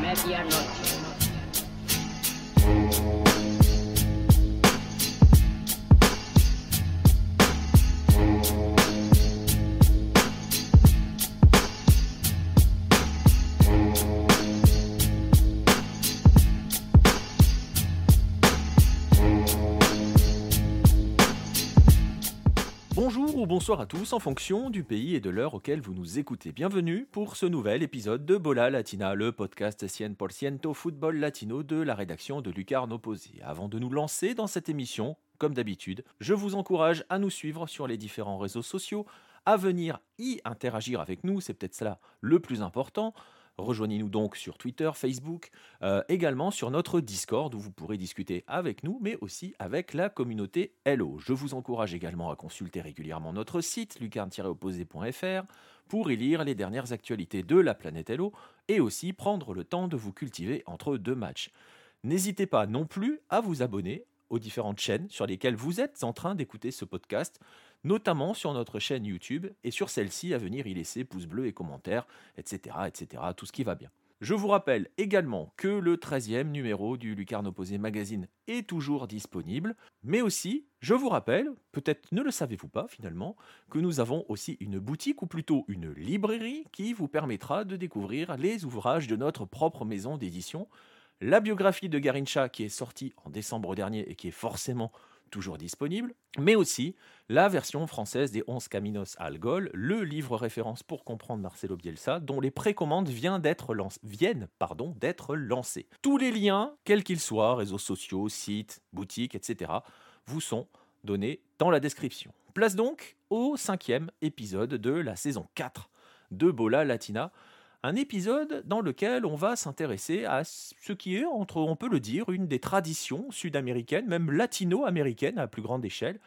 Medianoche. Bonsoir à tous en fonction du pays et de l'heure auquel vous nous écoutez. Bienvenue pour ce nouvel épisode de Bola Latina, le podcast 100% football latino de la rédaction de Lucarno Posé. Avant de nous lancer dans cette émission, comme d'habitude, je vous encourage à nous suivre sur les différents réseaux sociaux, à venir y interagir avec nous, c'est peut-être cela le plus important. Rejoignez-nous donc sur Twitter, Facebook, euh, également sur notre Discord où vous pourrez discuter avec nous, mais aussi avec la communauté Hello. Je vous encourage également à consulter régulièrement notre site lucarne-opposé.fr pour y lire les dernières actualités de la planète Hello et aussi prendre le temps de vous cultiver entre deux matchs. N'hésitez pas non plus à vous abonner aux différentes chaînes sur lesquelles vous êtes en train d'écouter ce podcast notamment sur notre chaîne YouTube et sur celle-ci à venir y laisser pouces bleus et commentaires, etc., etc., tout ce qui va bien. Je vous rappelle également que le 13e numéro du Lucarne Opposé Magazine est toujours disponible, mais aussi, je vous rappelle, peut-être ne le savez-vous pas finalement, que nous avons aussi une boutique ou plutôt une librairie qui vous permettra de découvrir les ouvrages de notre propre maison d'édition. La biographie de Garincha qui est sortie en décembre dernier et qui est forcément toujours disponible, mais aussi la version française des 11 Caminos à Algol, le livre référence pour comprendre Marcelo Bielsa, dont les précommandes viennent d'être lancées. Tous les liens, quels qu'ils soient, réseaux sociaux, sites, boutiques, etc., vous sont donnés dans la description. Place donc au cinquième épisode de la saison 4 de Bola Latina, un épisode dans lequel on va s'intéresser à ce qui est, entre, on peut le dire, une des traditions sud-américaines, même latino-américaines à plus grande échelle,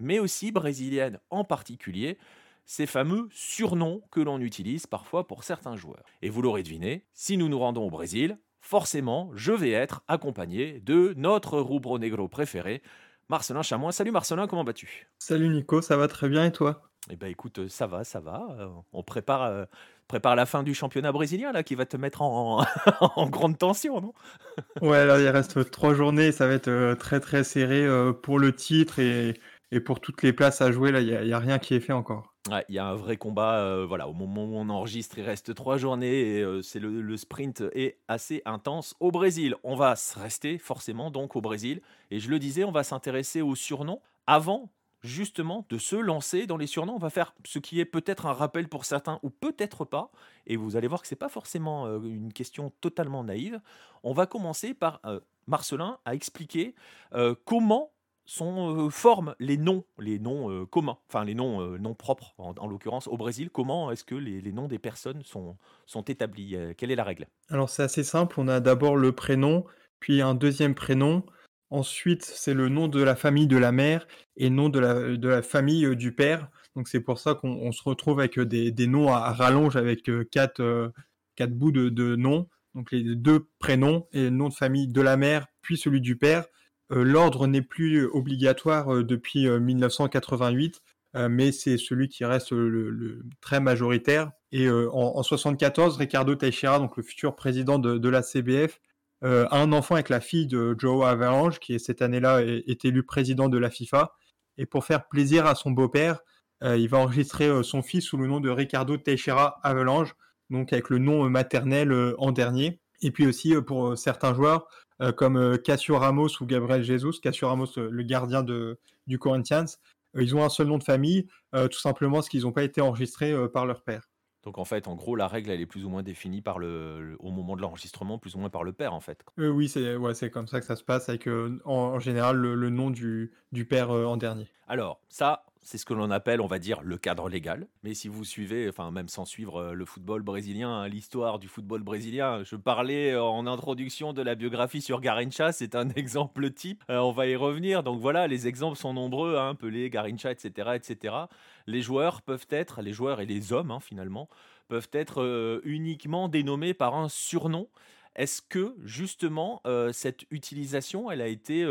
mais aussi brésiliennes en particulier, ces fameux surnoms que l'on utilise parfois pour certains joueurs. Et vous l'aurez deviné, si nous nous rendons au Brésil, forcément, je vais être accompagné de notre rubro negro préféré, Marcelin Chamois. Salut Marcelin, comment vas-tu? Salut Nico, ça va très bien et toi? Eh bien écoute, ça va, ça va. Euh, on prépare euh, prépare la fin du championnat brésilien là, qui va te mettre en, grande tension, non? Ouais, là il reste trois journées, ça va être euh, très très serré euh, pour le titre et, pour toutes les places à jouer. Là, il n'y a, rien qui est fait encore. il y a un vrai combat. Euh, voilà, au moment où on enregistre, il reste trois journées et c'est le, le, sprint est assez intense au Brésil. On va rester forcément donc au Brésil et je le disais, on va s'intéresser aux surnoms avant justement de se lancer dans les surnoms. On va faire ce qui est peut-être un rappel pour certains ou peut-être pas. Et vous allez voir que ce n'est pas forcément euh, une question totalement naïve. On va commencer par euh, Marcelin à expliquer euh, comment sont forment les noms, les noms communs, enfin les noms non propres en, l'occurrence au Brésil. Comment est-ce que les, les, noms des personnes sont, sont établis? Quelle est la règle? Alors c'est assez simple. On a d'abord le prénom, puis un deuxième prénom. Ensuite, c'est le nom de la famille de la mère et nom de la, de la famille du père. Donc c'est pour ça qu'on se retrouve avec des, des, noms à, rallonge avec quatre, quatre bouts de, de, noms. Donc les deux prénoms et le nom de famille de la mère, puis celui du père. L'ordre n'est plus obligatoire depuis 1988, mais c'est celui qui reste très majoritaire. Et en, en 74, Ricardo Teixeira, donc le futur président de, la CBF, euh, un enfant avec la fille de Joe Avalanche, qui cette année-là est, élu président de la FIFA. Et pour faire plaisir à son beau-père, euh, il va enregistrer euh, son fils sous le nom de Ricardo Teixeira Avalanche, donc avec le nom maternel en dernier. Et puis aussi pour certains joueurs comme Cassio Ramos ou Gabriel Jesus, Cassio Ramos le gardien du Corinthians, ils ont un seul nom de famille, tout simplement parce qu'ils n'ont pas été enregistrés par leur père. Donc en fait, en gros, la règle, elle est plus ou moins définie par le, au moment de l'enregistrement, plus ou moins par le père, en fait. Euh, oui, c'est ouais, c'est comme ça que ça se passe, avec euh, en, général le, nom du, du père euh, en dernier. Alors, ça, c'est ce que l'on appelle, on va dire, le cadre légal. Mais si vous suivez, enfin même sans suivre euh, le football brésilien, hein, l'histoire du football brésilien, je parlais en introduction de la biographie sur Garincha, c'est un exemple type. Euh, on va y revenir. Donc voilà, les exemples sont nombreux, hein, Pelé, Garincha, etc., etc. Les joueurs peuvent être, les joueurs et les hommes hein, finalement, peuvent être euh, uniquement dénommés par un surnom. Est-ce que justement cette utilisation, elle a été,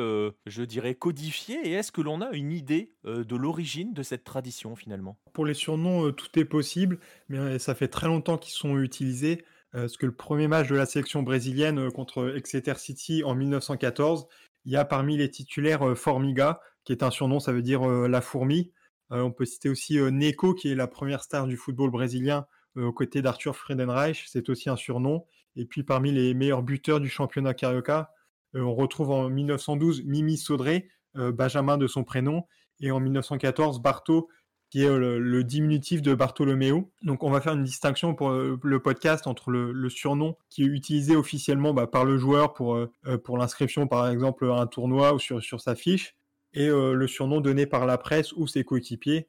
je dirais, codifiée? Et est-ce que l'on a une idée de l'origine de cette tradition finalement? Pour les surnoms, tout est possible, mais ça fait très longtemps qu'ils sont utilisés. parce que le premier match de la sélection brésilienne contre Exeter City en 1914, il y a parmi les titulaires Formiga, qui est un surnom, ça veut dire la fourmi. on peut citer aussi Neco, qui est la première star du football brésilien, aux côtés d'Arthur Friedenreich, c'est aussi un surnom. Et puis parmi les meilleurs buteurs du championnat carioca, euh, on retrouve en 1912 Mimi Saudré, euh, Benjamin de son prénom, et en 1914 Barto, qui est euh, le, diminutif de Bartolomeo. Donc on va faire une distinction pour le podcast entre le, surnom qui est utilisé officiellement bah, par le joueur pour, pour l'inscription par exemple à un tournoi ou sur, sur sa fiche, et le surnom donné par la presse ou ses coéquipiers.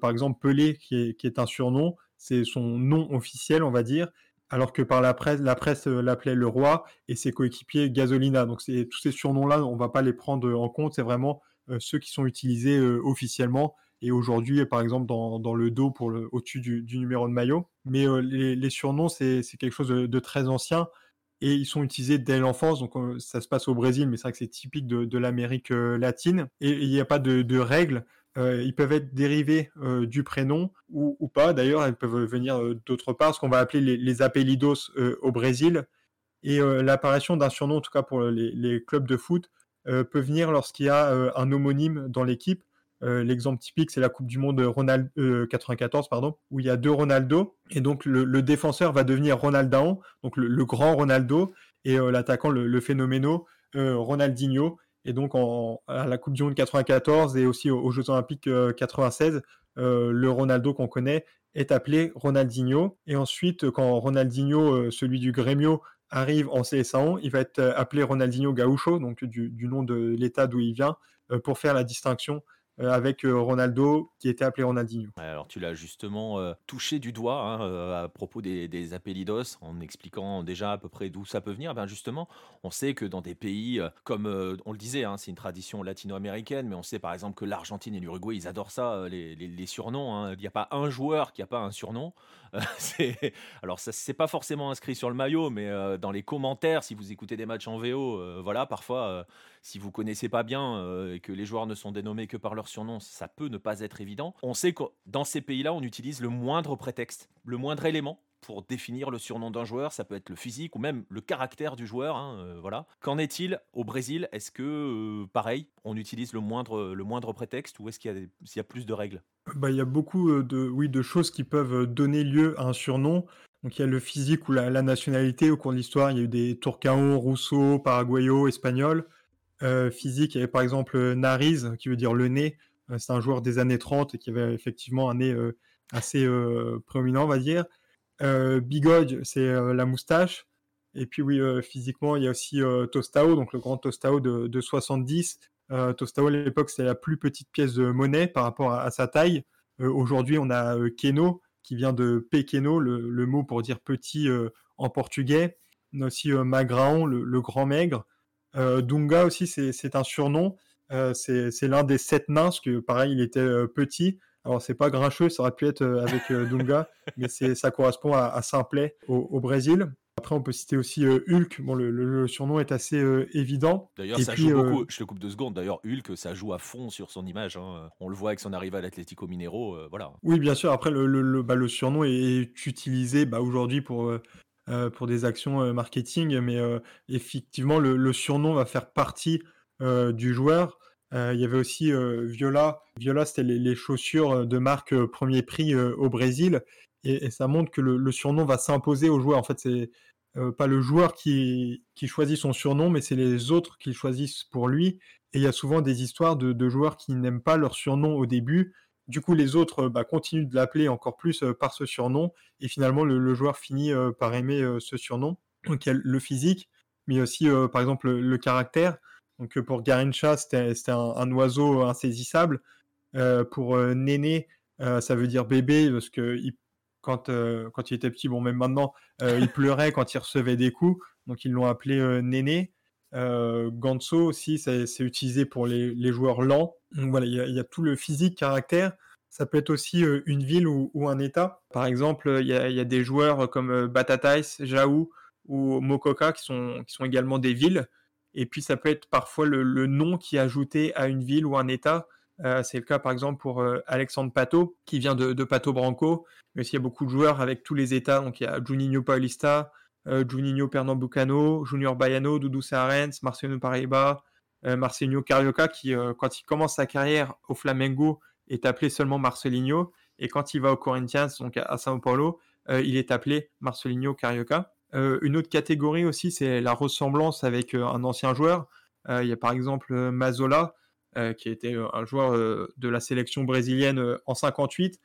par exemple Pelé qui est, qui est un surnom, c'est son nom officiel on va dire, alors que par la presse, la presse euh, l'appelait le roi et ses coéquipiers Gasolina. Donc c'est tous ces surnoms-là, on va pas les prendre en compte. C'est vraiment euh, ceux qui sont utilisés euh, officiellement. Et aujourd'hui, par exemple, dans, le dos pour au-dessus du, numéro de maillot. Mais les, surnoms, c'est quelque chose de, très ancien et ils sont utilisés dès l'enfance. Donc ça se passe au Brésil, mais c'est vrai que c'est typique de, l'Amérique latine. Et il n'y a pas de, de règles. Euh, ils peuvent être dérivés euh, du prénom ou, pas. D'ailleurs, elles peuvent venir euh, d'autre part, ce qu'on va appeler les, les au Brésil. Et l'apparition d'un surnom, en tout cas pour les, clubs de foot, peut venir lorsqu'il y a un homonyme dans l'équipe. L'exemple typique, c'est la Coupe du Monde Ronald, 94, pardon, où il y a deux Ronaldo. Et donc, le, défenseur va devenir Ronaldinho, donc le, grand Ronaldo, et l'attaquant, le, le phénoméno, Ronaldinho. Et donc, à la Coupe du Monde 94 et aussi aux, Jeux Olympiques 96, euh, euh, le Ronaldo qu'on connaît est appelé Ronaldinho. Et ensuite, quand Ronaldinho, euh, celui du Grêmio, arrive en CSA1, il va être appelé Ronaldinho Gaucho, donc du, nom de l'état d'où il vient, pour faire la distinction avec euh, Ronaldo qui était appelé Ronaldinho. Alors tu l'as justement euh, touché du doigt hein, à propos des, des appellidos en expliquant déjà à peu près d'où ça peut venir. Ben justement, on sait que dans des pays comme on le disait, hein, c'est une tradition latino-américaine, mais on sait par exemple que l'Argentine et l'Uruguay ils adorent ça, les, les, surnoms. Hein. Il n'y a pas un joueur qui n'a pas un surnom. alors ça c'est pas forcément inscrit sur le maillot, mais dans les commentaires, si vous écoutez des matchs en VO, voilà, parfois si vous connaissez pas bien et que les joueurs ne sont dénommés que par leur surnom, ça peut ne pas être évident. On sait que dans ces pays-là, on utilise le moindre prétexte, le moindre élément pour définir le surnom d'un joueur. Ça peut être le physique ou même le caractère du joueur. Hein, euh, voilà. Qu'en est-il au Brésil? Est-ce que, euh, pareil, on utilise le moindre, le moindre prétexte ou est-ce qu'il y, a plus de règles? Bah, Il y a beaucoup euh, de, oui, de choses qui peuvent donner lieu à un surnom. Donc il y a le physique ou la, nationalité. Au cours de l'histoire, il y a eu des Turcao, Rousseau, Paraguayo, Espagnol. Physique. Il y avait par exemple Nariz, qui veut dire le nez. C'est un joueur des années 30 et qui avait effectivement un nez assez prédominant, on va dire. Bigode, c'est la moustache. Et puis oui, physiquement, il y a aussi Tostao, donc le grand Tostao de, de 70. Tostao à l'époque, c'était la plus petite pièce de monnaie par rapport à, sa taille. Aujourd'hui, on a Keno, qui vient de Pequeno, le, mot pour dire petit en portugais. On a aussi Magraon, le, grand maigre. Euh, Dunga aussi, c'est un surnom. Euh, c'est l'un des sept nains, parce que pareil, il était euh, petit. Alors, c'est pas grincheux, ça aurait pu être avec Dunga, mais ça correspond à, Simplet au, Brésil. Après, on peut citer aussi Hulk. Bon, le, surnom est assez évident. D'ailleurs, ça joue beaucoup. Je te coupe deux secondes. D'ailleurs, Hulk, ça joue à fond sur son image. Hein. On le voit avec son arrivée à l'Atlético Minero. voilà. Oui, bien sûr. Après, le, bah, surnom est utilisé bah, aujourd'hui pour euh, pour des actions euh, marketing, mais euh, effectivement, le, surnom va faire partie du joueur. Il y avait aussi Viola. Viola, c'était les, chaussures de marque premier prix au Brésil. Et, ça montre que le, surnom va s'imposer au joueur. En fait, c'est pas le joueur qui, choisit son surnom, mais c'est les autres qui choisissent pour lui. Et il y a souvent des histoires de, joueurs qui n'aiment pas leur surnom au début du coup, les autres bah, continuent de l'appeler encore plus euh, par ce surnom. Et finalement, le, joueur finit euh, par aimer euh, ce surnom. Donc, il y a le physique, mais aussi, par exemple, le, caractère. Donc, pour Garincha, c'était un, oiseau insaisissable. pour Néné, ça veut dire bébé, parce que quand, quand il était petit, bon, même maintenant, il pleurait quand il recevait des coups. Donc, ils l'ont appelé Néné. Euh, Ganso aussi, c'est utilisé pour les, joueurs lents. Donc voilà, il y, a tout le physique, caractère. Ça peut être aussi euh, une ville ou, un état. Par exemple, il y, a des joueurs comme euh, Batatais, Jaou ou Mokoka qui sont, qui sont également des villes. Et puis ça peut être parfois le, nom qui est ajouté à une ville ou un État. Euh, c'est le cas par exemple pour euh, Alexandre Pato, qui vient de, Pato Branco. Mais aussi il y a beaucoup de joueurs avec tous les États. Donc il y a Juninho Paulista, Juninho Pernambucano, Junior Baiano, Doudou Sarens, Marcelino Paraiba, Marcelinho Carioca, qui quand il commence sa carrière au Flamengo est appelé seulement Marcelinho. Et quand il va au Corinthians, donc à, Sao Paulo, il est appelé Marcelinho Carioca. Euh, une autre catégorie aussi, c'est la ressemblance avec euh, un ancien joueur. Euh, il y a par exemple Mazola, qui était un joueur de la sélection brésilienne en 58,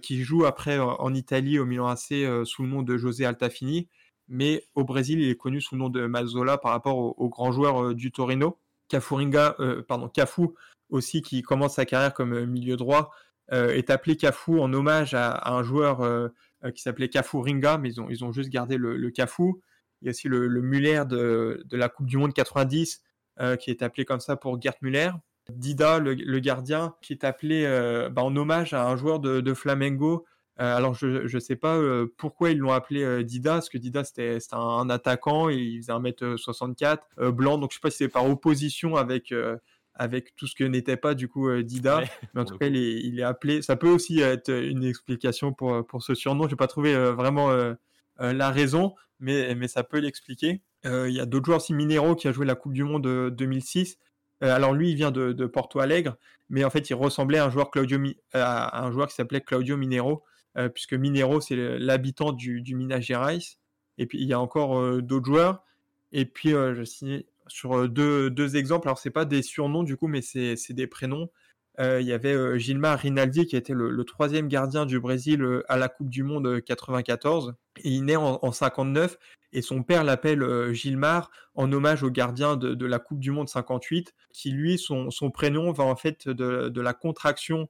qui joue après en Italie au Milan AC sous le nom de José Altafini. Mais au Brésil, il est connu sous le nom de Mazola par rapport aux grands joueurs du Torino. Cafuringa, pardon, Cafu aussi, qui commence sa carrière comme milieu droit, est appelé Cafu en hommage à un joueur qui s'appelait Cafu Ringa, mais ils ont, ils ont juste gardé le, le. Il y a aussi le, Muller de, de, la Coupe du Monde 90, euh, qui est appelé comme ça pour Gert Muller. Dida, le, gardien, qui est appelé euh, bah, en hommage à un joueur de, Flamengo. alors, je ne sais pas pourquoi ils l'ont appelé Dida, parce que Dida, c'était un, attaquant, et il faisait 1m64, blanc, donc je ne sais pas si c'est par opposition avec avec tout ce que n'était pas du coup euh, Dida. mais en tout cas, il est, appelé. Ça peut aussi être une explication pour, euh, pour ce surnom. Je n'ai pas trouvé euh, vraiment la raison, mais, mais ça peut l'expliquer. Il y a d'autres joueurs aussi, Minero, qui a joué la Coupe du Monde 2006. alors lui, il vient de, de, Porto Alegre, mais en fait, il ressemblait à un joueur, Claudio, à un joueur qui s'appelait Claudio Minero, puisque Minero, c'est l'habitant du, du Minas Gerais. Et puis, il y a encore d'autres joueurs. Et puis, je signais sur euh, deux, deux exemples. Alors, c'est pas des surnoms du coup, mais c'est des prénoms. Euh, il y avait euh, Gilmar Rinaldi qui était le, troisième gardien du Brésil à la Coupe du Monde 94. Et il naît en, 59 et son père l'appelle Gilmar en hommage au gardien de, la Coupe du Monde 58, qui lui, son, son prénom va en fait de, de la contraction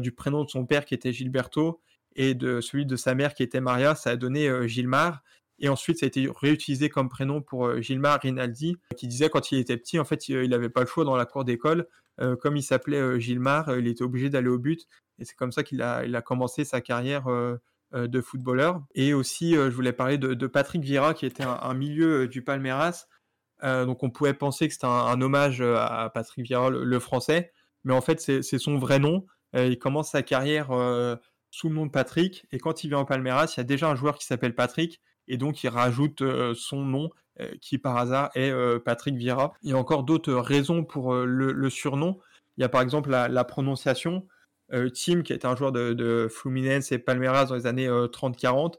du prénom de son père qui était Gilberto et de celui de sa mère qui était Maria, ça a donné Gilmar. Et ensuite, ça a été réutilisé comme prénom pour euh, Gilmar Rinaldi, qui disait quand il était petit, en fait, il n'avait pas le choix dans la cour d'école. Euh, comme il s'appelait euh, Gilmar, il était obligé d'aller au but. Et c'est comme ça qu'il a, il a commencé sa carrière de footballeur. Et aussi, je voulais parler de, Patrick Vieira, qui était un, milieu du Palmeiras. donc on pouvait penser que c'était un, hommage à Patrick Vieira, le, français. Mais en fait, c'est son vrai nom. il commence sa carrière sous le nom de Patrick. Et quand il vient au Palmeiras, il y a déjà un joueur qui s'appelle Patrick et donc il rajoute son nom qui par hasard est Patrick Vieira. Il y a encore d'autres raisons pour le, surnom. Il y a par exemple la, prononciation. Tim, qui était un joueur de, Fluminense et Palmeiras dans les années 30-40,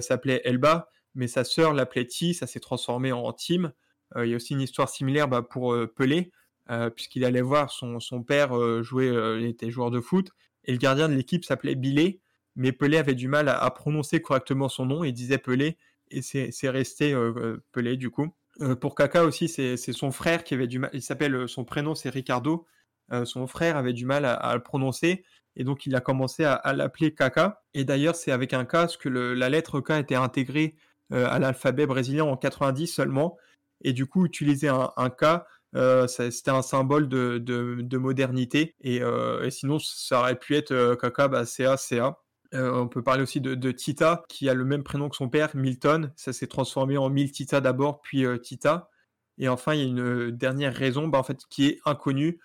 s'appelait Elba, mais sa sœur l'appelait Ti, ça s'est transformé en Tim. il y a aussi une histoire similaire bah, pour Pelé, puisqu'il allait voir son, père jouer, il était joueur de foot, et le gardien de l'équipe s'appelait Billet, mais Pelé avait du mal à, prononcer correctement son nom, il disait Pelé, et c'est resté euh, euh, Pelé du coup. Euh, pour Kaka aussi, c'est son frère qui avait du mal, il s'appelle, son prénom c'est Ricardo, son frère avait du mal à, le prononcer, et donc il a commencé à, l'appeler Kaka, et d'ailleurs c'est avec un K, que la lettre K était intégrée à l'alphabet brésilien en 90 seulement, et du coup utiliser un, K, c'était un symbole de, modernité, et, sinon ça aurait pu être Kaka, bah, CA, CA. Euh, on peut parler aussi de, Tita, qui a le même prénom que son père, Milton. Ça s'est transformé en Miltita d'abord, puis euh, Tita. Et enfin, il y a une euh, dernière raison, bah, qui est inconnue.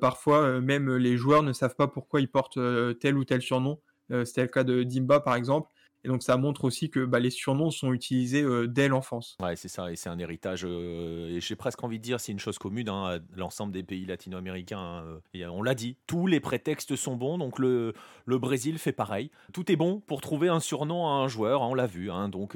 parfois, même les joueurs ne savent pas pourquoi ils portent tel ou tel surnom. C'était le cas de Dimba, par exemple. Et donc ça montre aussi que bah, les surnoms sont utilisés euh, dès l'enfance. Ouais, c'est ça, et c'est un héritage, euh, et j'ai presque envie de dire, c'est une chose commune, hein, l'ensemble des pays latino-américains. Hein, euh, et on l'a dit, tous les prétextes sont bons, donc le, le Brésil fait pareil. Tout est bon pour trouver un surnom à un joueur, hein, on l'a vu, donc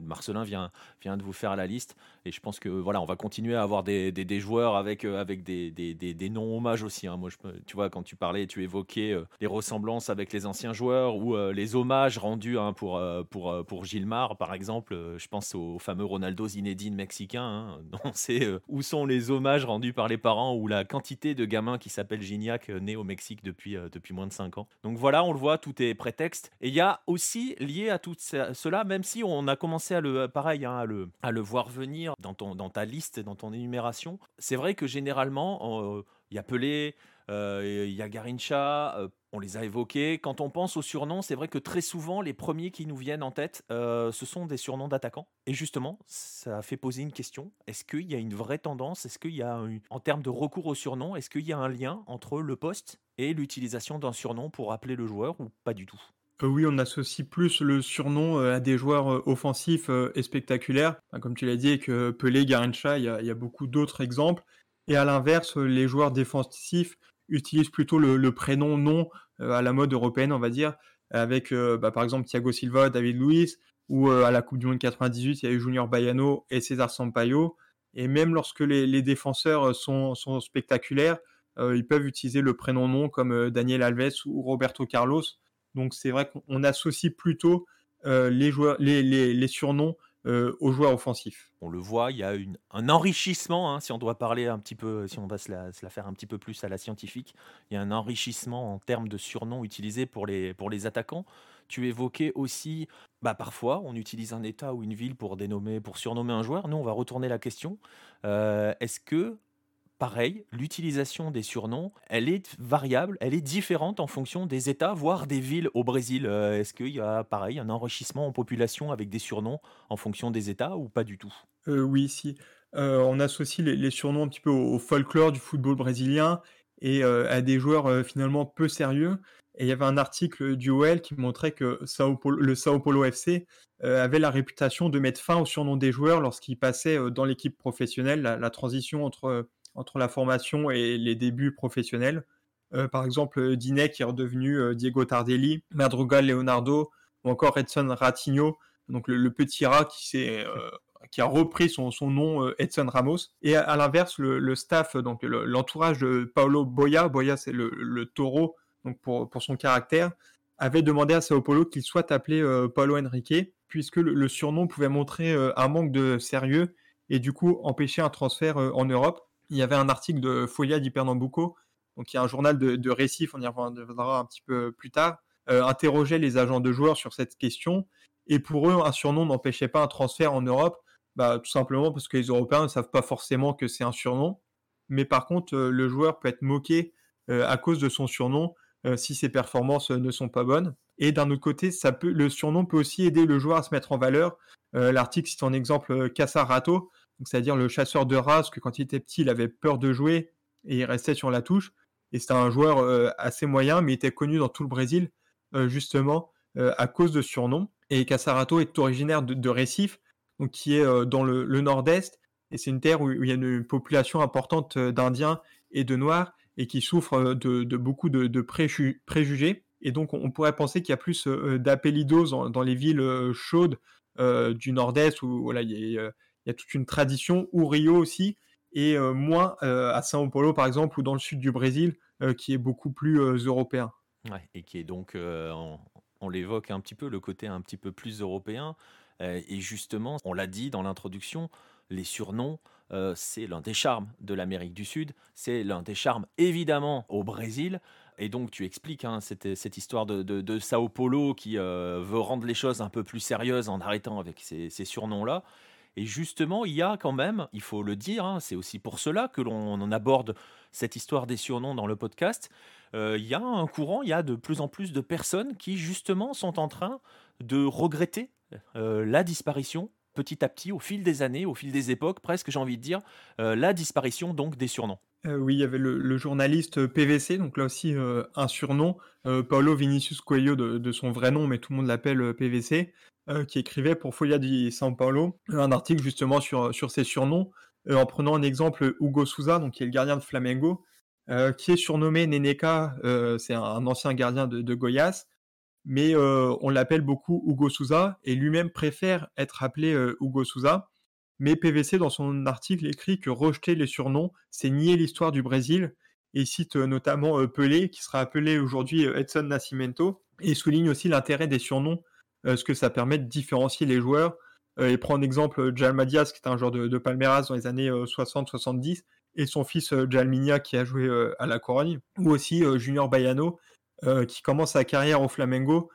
Marcelin vient, vient de vous faire la liste, et je pense que voilà, on va continuer à avoir des, des, joueurs avec, avec des, des, noms hommages aussi. Moi, tu vois, quand tu parlais, tu évoquais les ressemblances avec les anciens joueurs ou les hommages rendus Hein, pour, euh, euh, pour Gilmar, par exemple. Euh, je pense au fameux Ronaldo Zinedine mexicain. Hein, on sait où sont les hommages rendus par les parents ou la quantité de gamins qui s'appellent Gignac nés au Mexique depuis, depuis moins de 5 ans. Donc voilà, on le voit, tout est prétexte. Et il y a aussi lié à tout cela, même si on a commencé à le, pareil, hein, à, le, à le voir venir dans, ton, dans ta liste, dans ton énumération, c'est vrai que généralement, il y a Pelé, il y a Garincha, on les a évoqués. Quand on pense aux surnoms, c'est vrai que très souvent, les premiers qui nous viennent en tête, ce sont des surnoms d'attaquants. Et justement, ça fait poser une question. Est-ce qu'il y a une vraie tendance? Est-ce qu'il y a, en termes de recours aux surnoms, est-ce qu'il y a un lien entre le poste et l'utilisation d'un surnom pour appeler le joueur ou pas du tout? Oui, on associe plus le surnom à des joueurs offensifs et spectaculaires. Comme tu l'as dit, avec Pelé, Garincha, il y a, beaucoup d'autres exemples. Et à l'inverse, les joueurs défensifs utilisent plutôt le, prénom nom à la mode européenne, on va dire, avec bah, par exemple Thiago Silva, David Luiz, ou à la Coupe du Monde 98, il y a eu Junior Baiano et César Sampaio. Et même lorsque les, défenseurs sont, spectaculaires, ils peuvent utiliser le prénom nom comme Daniel Alves ou Roberto Carlos. Donc c'est vrai qu'on associe plutôt euh, les, joueurs, les, surnoms euh, aux joueurs offensifs. On le voit, il y a un enrichissement, hein, si on doit parler un petit peu, si on va se la, faire un petit peu plus à la scientifique, il y a un enrichissement en termes de surnoms utilisés pour les, pour les attaquants. Tu évoquais aussi, bah parfois, on utilise un État ou une ville pour dénommer, pour surnommer un joueur. Nous, on va retourner la question. Euh, est-ce que pareil, l'utilisation des surnoms, elle est variable, elle est différente en fonction des États, voire des villes au Brésil. Euh, est-ce qu'il y a, pareil, un enrichissement en population avec des surnoms en fonction des États ou pas du tout? Euh, Oui, si. Euh, on associe les, surnoms un petit peu au, folklore du football brésilien et à des joueurs finalement peu sérieux. Et il y avait un article du OL qui montrait que le Sao Paulo FC avait la réputation de mettre fin au surnom des joueurs lorsqu'ils passaient dans l'équipe professionnelle, la, transition entre entre la formation et les débuts professionnels. Euh, par exemple, Dinet qui est redevenu euh, Diego Tardelli, Madrugal Leonardo, ou encore Edson Ratinho, donc le, petit rat qui, euh, a repris son, nom Edson Ramos. Et à, l'inverse, le, staff, donc l'entourage de Paolo Boya, Boya c'est le, taureau donc pour, son caractère, avait demandé à Sao Paulo qu'il soit appelé Paulo Henrique, puisque le, surnom pouvait montrer un manque de sérieux et du coup empêcher un transfert en Europe il y avait un article de Folia di Pernambuco, donc a un journal de, de récif, on y reviendra un petit peu plus tard, euh, interrogeait les agents de joueurs sur cette question. Et pour eux, un surnom n'empêchait pas un transfert en Europe, bah, tout simplement parce que les Européens ne savent pas forcément que c'est un surnom. Mais par contre, euh, le joueur peut être moqué euh, à cause de son surnom si ses performances ne sont pas bonnes. Et d'un autre côté, le surnom peut aussi aider le joueur à se mettre en valeur. L'article cite en exemple Casarato, c'est-à-dire le chasseur de race, que quand il était petit, il avait peur de jouer et il restait sur la touche. Et c'était un joueur euh, assez moyen, mais il était connu dans tout le Brésil, euh, justement, euh, à cause de surnom. Et Casarato est originaire de, Recife, qui est dans le, nord-est. Et c'est une terre où, il y a une population importante d'Indiens et de Noirs, et qui souffre de, beaucoup de, préjugés. Et donc, on, pourrait penser qu'il y a plus d'appellidos dans, les villes chaudes du nord-est, où voilà, il y a il y a toute une tradition, ou Rio aussi, et euh, moins euh, à São Paulo par exemple, ou dans le sud du Brésil, euh, qui est beaucoup plus européen. et qui est donc, on, l'évoque un petit peu, le côté un petit peu plus européen. et justement, on l'a dit dans l'introduction, les surnoms, c'est l'un des charmes de l'Amérique du Sud, c'est l'un des charmes évidemment au Brésil. Et donc tu expliques hein, cette, cette, histoire de, de, Sao Paulo qui veut rendre les choses un peu plus sérieuses en arrêtant avec ces, ces surnoms-là. Et justement, il y a quand même, il faut le dire, hein, c'est aussi pour cela que l'on aborde cette histoire des surnoms dans le podcast. Euh, il y a un courant, il y a de plus en plus de personnes qui justement sont en train de regretter euh, la disparition petit à petit, au fil des années, au fil des époques, presque j'ai envie de dire, euh, la disparition donc des surnoms. oui, il y avait le, journaliste PVC, donc là aussi un surnom, Paolo Vinicius Coelho de, son vrai nom, mais tout le monde l'appelle PVC, euh, qui écrivait pour Folia di São Paulo un article justement sur, sur ses surnoms, euh, en prenant un exemple Hugo Souza, donc qui est le gardien de Flamengo, euh, qui est surnommé Neneka, c'est un, ancien gardien de, de Goiás, mais on l'appelle beaucoup Hugo Souza, et lui-même préfère être appelé Hugo Souza. Mais PVC, dans son article, écrit que rejeter les surnoms, c'est nier l'histoire du Brésil, et cite notamment Pelé, qui sera appelé aujourd'hui Edson Nascimento, et souligne aussi l'intérêt des surnoms euh, ce que ça permet de différencier les joueurs. Euh, et prendre exemple Jalma Diaz, qui est un joueur de, Palmeiras dans les années 60-70, euh, et son fils Jalminia, qui a joué à la Corogne, ou aussi Junior Baiano, qui commence sa carrière au Flamengo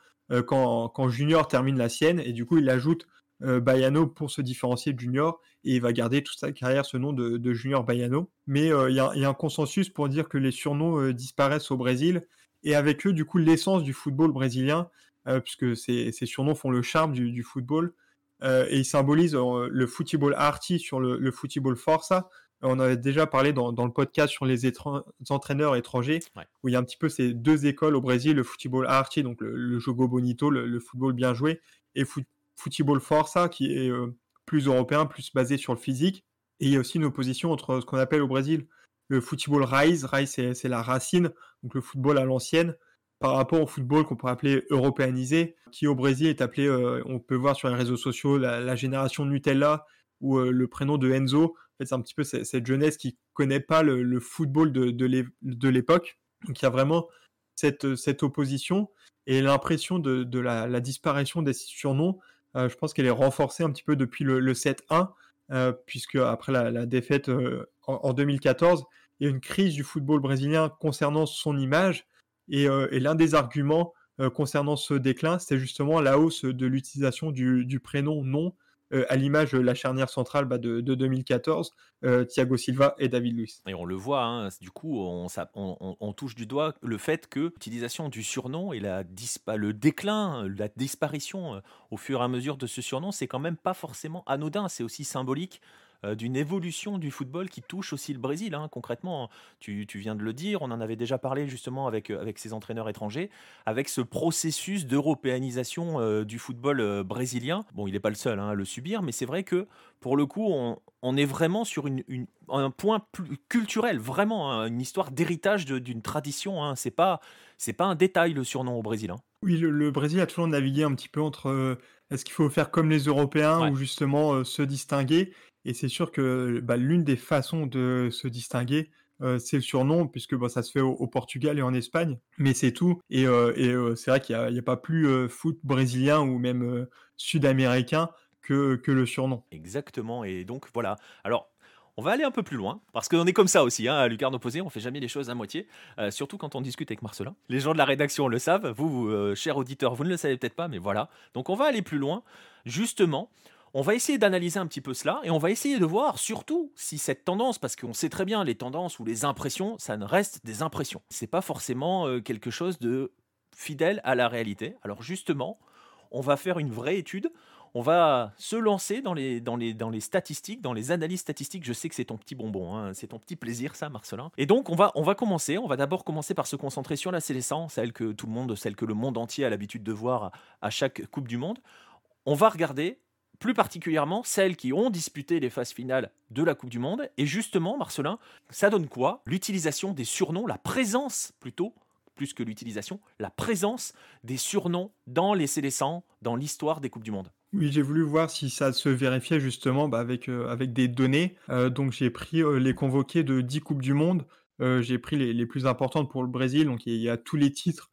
quand, Junior termine la sienne, et du coup il ajoute Baiano pour se différencier de Junior et il va garder toute sa carrière ce nom de, Junior Baiano. Mais il y, a un consensus pour dire que les surnoms disparaissent au Brésil et avec eux, du coup, l'essence du football brésilien, puisque ces, surnoms font le charme du, football. et ils symbolisent le football arty sur le, football força. On avait déjà parlé dans, le podcast sur les entraîneurs étrangers, où il y a un petit peu ces deux écoles au Brésil, le football arty, donc le, jogo bonito, le, football bien joué, et football força, qui est plus européen, plus basé sur le physique. Et il y a aussi une opposition entre ce qu'on appelle au Brésil le football rise, rise c'est la racine, donc le football à l'ancienne, par rapport au football qu'on pourrait appeler européanisé, qui au Brésil est appelé, euh, on peut voir sur les réseaux sociaux, la, génération Nutella, ou euh, le prénom de Enzo. En fait, c'est un petit peu cette, jeunesse qui connaît pas le, football de, l'époque. Donc il y a vraiment cette, cette opposition et l'impression de, la, disparition des surnoms. Euh, je pense qu'elle est renforcée un petit peu depuis le, 7-1, puisque après la, défaite en, 2014, il y a une crise du football brésilien concernant son image. Et, euh, l'un des arguments euh, concernant ce déclin, c'était justement la hausse de l'utilisation du, prénom nom euh, à l'image de la charnière centrale bah, de, 2014, Thiago Silva et David Luiz. Et on le voit, hein, du coup, on, touche du doigt le fait que l'utilisation du surnom et la le déclin, la disparition au fur et à mesure de ce surnom, c'est quand même pas forcément anodin, c'est aussi symbolique d'une évolution du football qui touche aussi le Brésil. Hein. Concrètement, tu, viens de le dire, on en avait déjà parlé justement avec, euh, avec ces entraîneurs étrangers, avec ce processus d'européanisation euh, du football brésilien. Bon, il n'est pas le seul hein, à le subir, mais c'est vrai que pour le coup, on, est vraiment sur une, un point plus culturel, vraiment hein, une histoire d'héritage d'une tradition. C'est pas c'est pas un détail le surnom au Brésil. Oui, le, Brésil a toujours navigué un petit peu entre est-ce qu'il faut faire comme les Européens ou justement se distinguer? Et c'est sûr que bah, l'une des façons de se distinguer, c'est le surnom, puisque bah, ça se fait au, Portugal et en Espagne, mais c'est tout. Et, c'est vrai qu'il n'y a, pas plus foot brésilien ou même sud-américain que, le surnom. Exactement, et donc voilà. Alors, on va aller un peu plus loin, parce qu'on est comme ça aussi, hein, à Lucarne Opposé, on fait jamais les choses à moitié, surtout quand on discute avec Marcelin. Les gens de la rédaction le savent, vous, vous chers auditeurs, vous ne le savez peut-être pas, mais voilà. Donc on va aller plus loin, justement, on va essayer d'analyser un petit peu cela et on va essayer de voir surtout si cette tendance, parce qu'on sait très bien les tendances ou les impressions, ça ne reste des impressions. C'est pas forcément euh, quelque chose de fidèle à la réalité. Alors justement, on va faire une vraie étude. On va se lancer dans les, statistiques, dans les analyses statistiques. Je sais que c'est ton petit bonbon, hein. c'est ton petit plaisir, ça, Marcelin. Et donc, on va, on va commencer. On va d'abord commencer par se concentrer sur la sélection, celle que tout le monde, celle que le monde entier a l'habitude de voir à chaque Coupe du Monde. On va regarder plus particulièrement celles qui ont disputé les phases finales de la Coupe du Monde. Et justement, Marcelin, ça donne quoi? L'utilisation des surnoms, la présence plutôt, plus que l'utilisation, la présence des surnoms dans les sélections, dans l'histoire des Coupes du Monde. Oui, j'ai voulu voir si ça se vérifiait justement bah, avec, euh, avec des données. Euh, donc j'ai pris euh, les convoqués de 10 Coupes du Monde. j'ai pris les, les, plus importantes pour le Brésil. Donc il y, a tous les titres,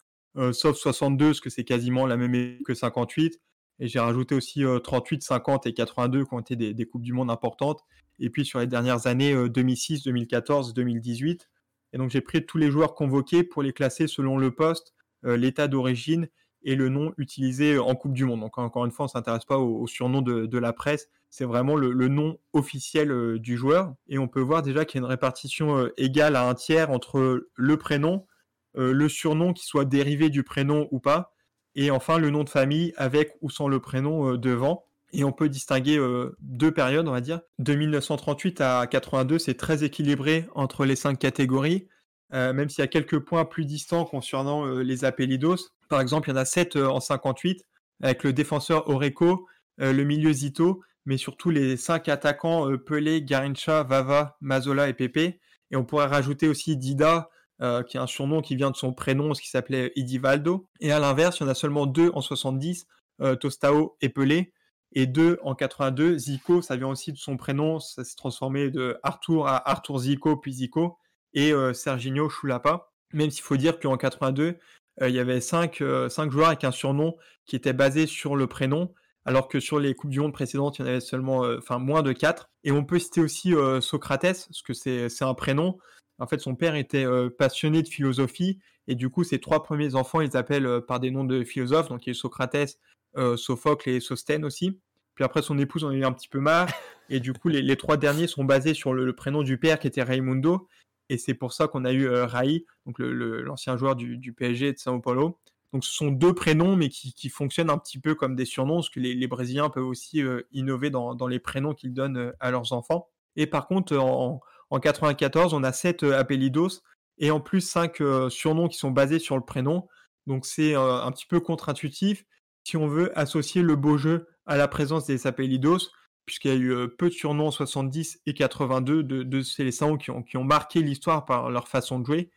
sauf 62, parce que c'est quasiment la même que 58. Et j'ai rajouté aussi 38, 50 et 82 qui ont été des, Coupes du Monde importantes. Et puis sur les dernières années 2006, 2014, 2018. Et donc j'ai pris tous les joueurs convoqués pour les classer selon le poste, l'état d'origine et le nom utilisé en Coupe du Monde. Donc encore une fois, on ne s'intéresse pas au, surnom de, la presse, c'est vraiment le, nom officiel du joueur. Et on peut voir déjà qu'il y a une répartition égale à un tiers entre le prénom, le surnom qui soit dérivé du prénom ou pas, et enfin le nom de famille avec ou sans le prénom euh, devant. Et on peut distinguer euh, deux périodes, on va dire. De 1938 à 82, c'est très équilibré entre les cinq catégories, euh, même s'il y a quelques points plus distants concernant les appellidos. Par exemple, il y en a sept en 58, avec le défenseur Oreco, le milieu Zito, mais surtout les cinq attaquants Pelé, Garincha, Vava, Mazola et Pepe. Et on pourrait rajouter aussi Dida, euh, qui est un surnom qui vient de son prénom, ce qui s'appelait Idivaldo. Et à l'inverse, il y en a seulement deux en 70, euh, Tostao et Pelé. Et deux en 82, Zico, ça vient aussi de son prénom, ça s'est transformé de Arthur à Arthur Zico, puis Zico. Et euh, Serginho Chulapa. Même s'il faut dire qu'en 82, il y avait cinq, cinq, joueurs avec un surnom qui était basé sur le prénom, alors que sur les Coupes du Monde précédentes, il y en avait seulement, moins de quatre. Et on peut citer aussi Socrates, parce que c'est un prénom. En fait, son père était euh, passionné de philosophie et du coup, ses trois premiers enfants, ils appellent euh, par des noms de philosophes. Donc, il y a Socrates, euh, Sophocle et Sostène aussi. Puis après, son épouse en a eu un petit peu marre. Et du coup, les, trois derniers sont basés sur le, prénom du père qui était Raimundo. Et c'est pour ça qu'on a eu Rai, donc l'ancien joueur du, PSG de Sao Paulo. Donc ce sont deux prénoms, mais qui, fonctionnent un petit peu comme des surnoms, parce que les, Brésiliens peuvent aussi innover dans, les prénoms qu'ils donnent à leurs enfants. Et par contre, en, en 94, on a sept apelidos et en plus cinq surnoms qui sont basés sur le prénom. Donc c'est un petit peu contre-intuitif si on veut associer le beau jeu à la présence des apelidos, puisqu'il y a eu peu de surnoms en 70 et 82 de, de qui ont, qui ont marqué l'histoire par leur façon de jouer.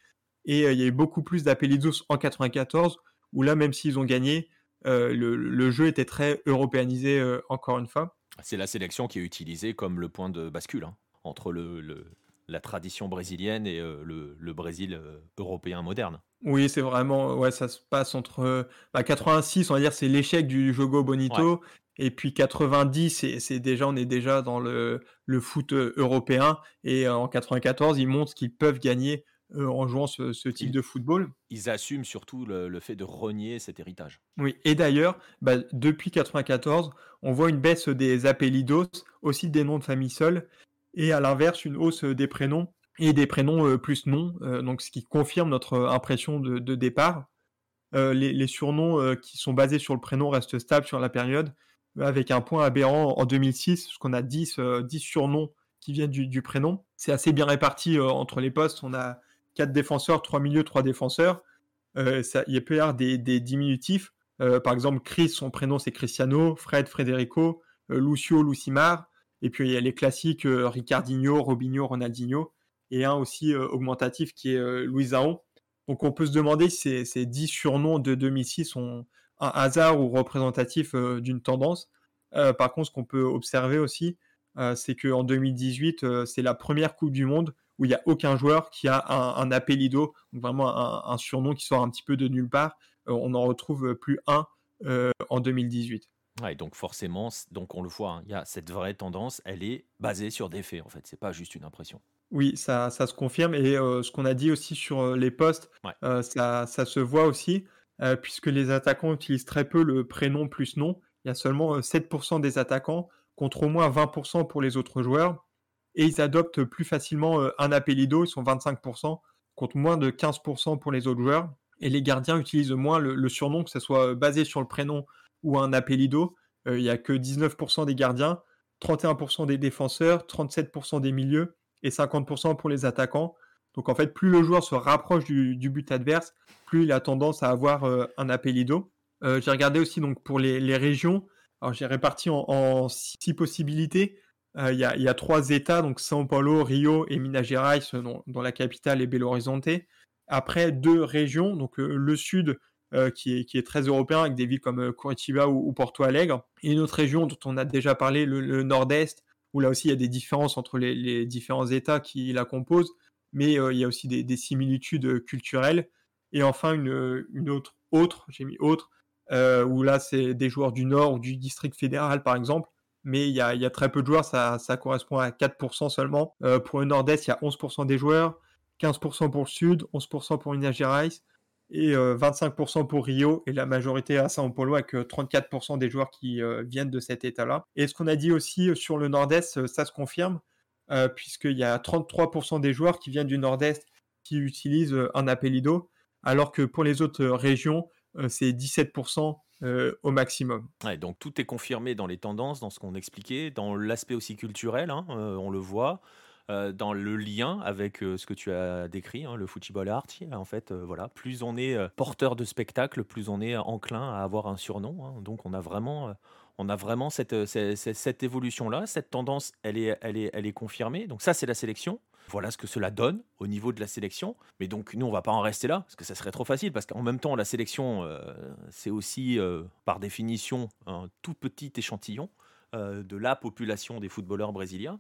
Et il y a eu beaucoup plus d'apelidos en 94, où là, même s'ils ont gagné, le, jeu était très européanisé encore une fois. C'est la sélection qui est utilisée comme le point de bascule hein, entre le, la tradition brésilienne et le, le, Brésil européen moderne. Oui, c'est vraiment, ouais, ça se passe entre 86, bah, on va dire, c'est l'échec du Jogo Bonito, et puis 90, c'est déjà, on est déjà dans le, le foot européen, et en 94, ils montrent qu'ils peuvent gagner en jouant ce, type de football. Ils assument surtout le, fait de renier cet héritage. Oui, et d'ailleurs, bah, depuis 94, on voit une baisse des appelidos, aussi des noms de famille seuls, et à l'inverse, une hausse des prénoms et des prénoms plus noms, donc ce qui confirme notre impression de, départ. Les, surnoms qui sont basés sur le prénom restent stables sur la période, avec un point aberrant en 2006, parce qu'on a 10, 10 surnoms qui viennent du, prénom. C'est assez bien réparti entre les postes. On a 4 défenseurs, 3 milieux, 3 défenseurs. Il peut y avoir des, diminutifs. par exemple, Chris, son prénom c'est Cristiano, Fred, Federico, Lucio, Lucimar. Et puis il y a les classiques euh, Ricardinho, Robinho, Ronaldinho, et un aussi euh, augmentatif qui est euh, Luisao. Donc on peut se demander si ces, 10 surnoms de 2006 sont un hasard ou représentatif d'une tendance. par contre, ce qu'on peut observer aussi, c'est qu'en 2018, c'est la première Coupe du Monde où il n'y a aucun joueur qui a un, appelido, donc vraiment un, un, surnom qui sort un petit peu de nulle part. on n'en retrouve plus un en 2018 donc forcément, donc on le voit, hein, il y a cette vraie tendance, elle est basée sur des faits en fait, c'est pas juste une impression. Oui, ça, ça se confirme. Et ce qu'on a dit aussi sur les postes, ça, ça, se voit aussi, puisque les attaquants utilisent très peu le prénom plus nom. Il y a seulement 7% des attaquants contre au moins 20% pour les autres joueurs. Et ils adoptent plus facilement un appelido, ils sont 25%, contre moins de 15% pour les autres joueurs. Et les gardiens utilisent moins le surnom, que ce soit basé sur le prénom ou un appelido, euh, il n'y a que 19% des gardiens, 31% des défenseurs, 37% des milieux et 50% pour les attaquants. Donc en fait, plus le joueur se rapproche du, but adverse, plus il a tendance à avoir euh, un appelido. Euh, j'ai regardé aussi donc pour les, régions. Alors j'ai réparti en, six possibilités. Il y, a trois États, donc São Paulo, Rio et Minas Gerais, dont, la capitale est Belo Horizonte. Après deux régions, donc le sud euh, qui, est, très européen, avec des villes comme euh, Curitiba ou, Porto Alegre. Une autre région dont on a déjà parlé, le, nord-est, où là aussi il y a des différences entre les, différents États qui la composent, mais euh, il y a aussi des, similitudes culturelles. Et enfin, une, autre j'ai mis autre, où là c'est des joueurs du nord ou du district fédéral par exemple, mais il y a, très peu de joueurs, ça, correspond à 4% seulement. pour le nord-est, il y a 11% des joueurs, 15% pour le sud, 11% pour Minas Gerais, et 25% euh, pour Rio et la majorité à Sao Paulo avec 34% euh, des joueurs qui euh, viennent de cet état-là. Et ce qu'on a dit aussi sur le Nord-Est, ça se confirme, puisqu'il y a 33% des joueurs qui viennent du Nord-Est qui utilisent un appelido, alors que pour les autres régions, c'est 17% au maximum. donc tout est confirmé dans les tendances, dans ce qu'on expliquait, dans l'aspect aussi culturel, hein, on le voit. Euh, dans le lien avec euh, ce que tu as décrit, hein, le football art. En fait, euh, voilà, plus on est porteur de spectacle, plus on est enclin à avoir un surnom. Hein. donc, on a vraiment, on a vraiment cette, cette, évolution-là. Cette tendance, elle est, elle, est, elle est confirmée. Donc, ça, c'est la sélection. Voilà ce que cela donne au niveau de la sélection. Mais donc, nous, on va pas en rester là, parce que ça serait trop facile, parce qu'en même temps, la sélection, c'est aussi, par définition, un tout petit échantillon de la population des footballeurs brésiliens.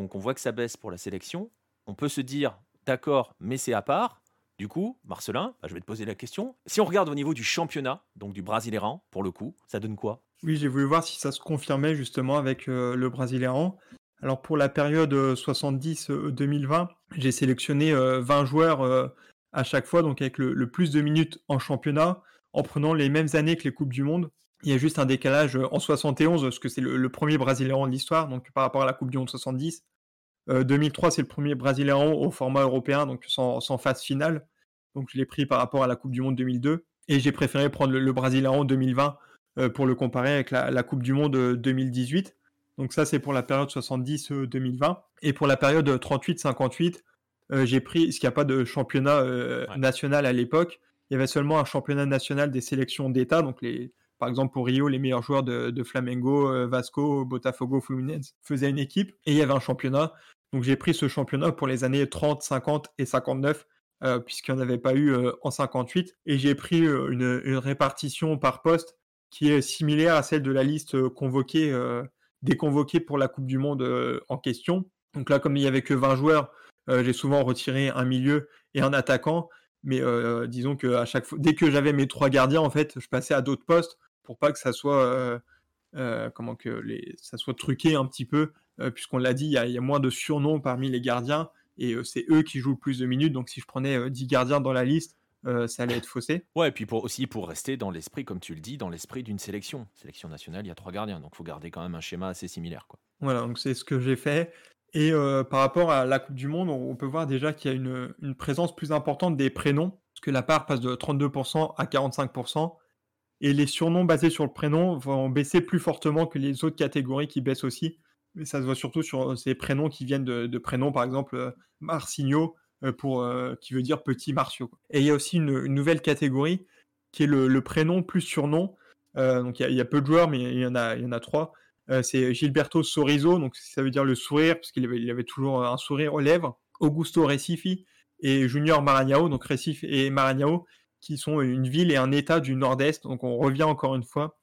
Donc on voit que ça baisse pour la sélection. On peut se dire, d'accord, mais c'est à part. Du coup, Marcelin, bah, je vais te poser la question. Si on regarde au niveau du championnat, donc du Brasileiran, pour le coup, ça donne quoi? Oui, j'ai voulu voir si ça se confirmait justement avec euh, le Brasileiran. Alors pour la période 70-2020, euh, j'ai sélectionné 20 euh, joueurs à chaque fois, donc avec le, plus de minutes en championnat, en prenant les mêmes années que les Coupes du Monde. Il y a juste un décalage en 71, parce que c'est le, premier Brésilien de l'histoire, donc par rapport à la Coupe du Monde 70. 2003, c'est le premier Brésilien au format européen, donc sans, phase finale. Donc je l'ai pris par rapport à la Coupe du Monde 2002. Et j'ai préféré prendre le, Brésilien en 2020 pour le comparer avec la, Coupe du Monde 2018. Donc ça, c'est pour la période 70-2020. Et pour la période 38-58, j'ai pris, ce qu'il n'y a pas de championnat national à l'époque, il y avait seulement un championnat national des sélections d'État, donc les, par exemple pour Rio, les meilleurs joueurs de, Flamengo, Vasco, Botafogo, Fluminense faisaient une équipe, et il y avait un championnat. Donc j'ai pris ce championnat pour les années 30, 50 et 59, puisqu'il n'y en avait pas eu en 58, et j'ai pris une, répartition par poste qui est similaire à celle de la liste convoquée déconvoqué pour la Coupe du Monde euh, en question. Donc là, comme il n'y avait que 20 joueurs, euh, j'ai souvent retiré un milieu et un attaquant. Mais euh, disons que à chaque fois, dès que j'avais mes trois gardiens, en fait, je passais à d'autres postes pour pas que ça soit comment que les, ça soit truqué un petit peu, puisqu'on l'a dit, il y, a moins de surnoms parmi les gardiens et c'est eux qui jouent le plus de minutes. Donc si je prenais 10 gardiens dans la liste, euh, ça allait être faussé. Ouais, et puis pour, aussi pour rester dans l'esprit, comme tu le dis, dans l'esprit d'une sélection. Sélection nationale, il y a trois gardiens, donc il faut garder quand même un schéma assez similaire. Quoi. Voilà, donc c'est ce que j'ai fait. Et euh, par rapport à la Coupe du Monde, on peut voir déjà qu'il y a une, une, présence plus importante des prénoms, parce que la part passe de 32% à 45%, et les surnoms basés sur le prénom vont baisser plus fortement que les autres catégories qui baissent aussi. Mais ça se voit surtout sur ces prénoms qui viennent de, prénoms, par exemple euh, Marsigno, euh, pour, euh, qui veut dire petit Martiaux. Et il y a aussi une, nouvelle catégorie qui est le, prénom plus surnom. Euh, donc il y, a peu de joueurs, mais il y en a, trois. c'est Gilberto Sorizo, donc ça veut dire le sourire, parce qu'il avait, toujours un sourire aux lèvres. Augusto Recife et Junior Maranhão, donc Recife et Maranhão, qui sont une ville et un état du nord-est. Donc on revient encore une fois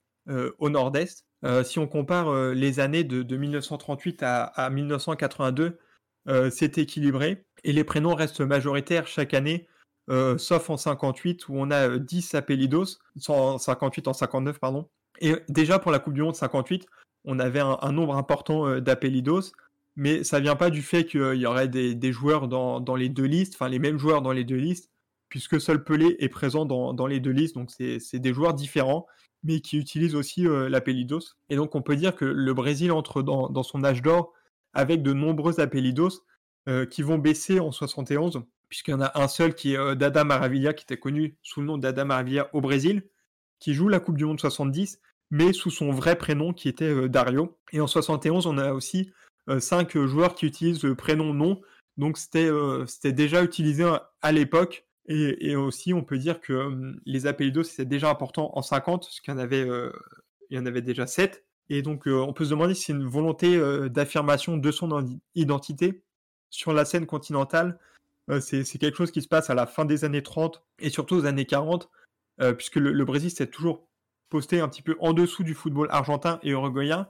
au nord-est. si on compare les années de, 1938 à, à 1982, c'est équilibré et les prénoms restent majoritaires chaque année, euh, sauf en 58 où on a 10 euh, appellidos, en 58 en 59 pardon. Et déjà pour la Coupe du Monde 58, on avait un, nombre important euh, d'appellidos, mais ça vient pas du fait qu'il y aurait des, joueurs dans, les deux listes, enfin les mêmes joueurs dans les deux listes, puisque seul Pelé est présent dans, les deux listes, donc c'est des joueurs différents, mais qui utilisent aussi l'appellidos. Et donc on peut dire que le Brésil entre dans, dans son âge d'or avec de nombreux appellidos, euh, qui vont baisser en 71, puisqu'il y en a un seul qui est euh, Dada Maravilha, qui était connu sous le nom Dada Maravilha au Brésil, qui joue la Coupe du Monde 70, mais sous son vrai prénom qui était euh, Dario. Et en 71, on a aussi cinq joueurs qui utilisent le prénom nom, donc c'était déjà utilisé à l'époque. Et, aussi, on peut dire que les appellidos, c'était déjà important en 50, parce qu'il y en avait, avait déjà 7. Et donc, on peut se demander si c'est une volonté d'affirmation de son identité sur la scène continentale, euh, c'est quelque chose qui se passe à la fin des années 30 et surtout aux années 40, euh, puisque le, Brésil s'est toujours posté un petit peu en dessous du football argentin et uruguayen.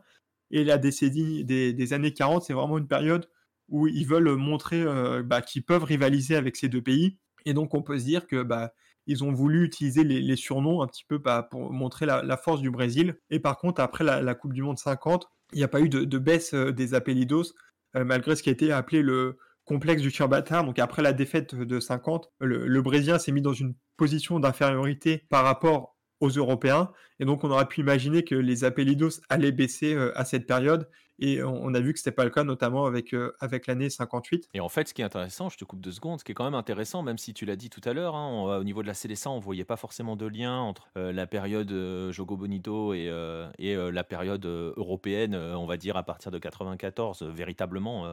Et la décennie des, années 40, c'est vraiment une période où ils veulent montrer euh, bah, qu'ils peuvent rivaliser avec ces deux pays. Et donc on peut se dire que bah, ils ont voulu utiliser les, surnoms un petit peu bah, pour montrer la, force du Brésil. Et par contre, après la, Coupe du Monde 50, il n'y a pas eu de, baisse des appellidos. Euh, malgré ce qui a été appelé le complexe du Tirbatar. Donc après la défaite de 50, le, Brésilien s'est mis dans une position d'infériorité par rapport aux Européens. Et donc on aurait pu imaginer que les appellidos allaient baisser euh, à cette période et on a vu que ce n'était pas le cas, notamment avec, euh, avec l'année 58. Et en fait, ce qui est intéressant, je te coupe deux secondes, ce qui est quand même intéressant, même si tu l'as dit tout à l'heure, hein, au niveau de la CDSA, on ne voyait pas forcément de lien entre euh, la période Jogo Bonito et, et la période européenne, on va dire à partir de 94, véritablement,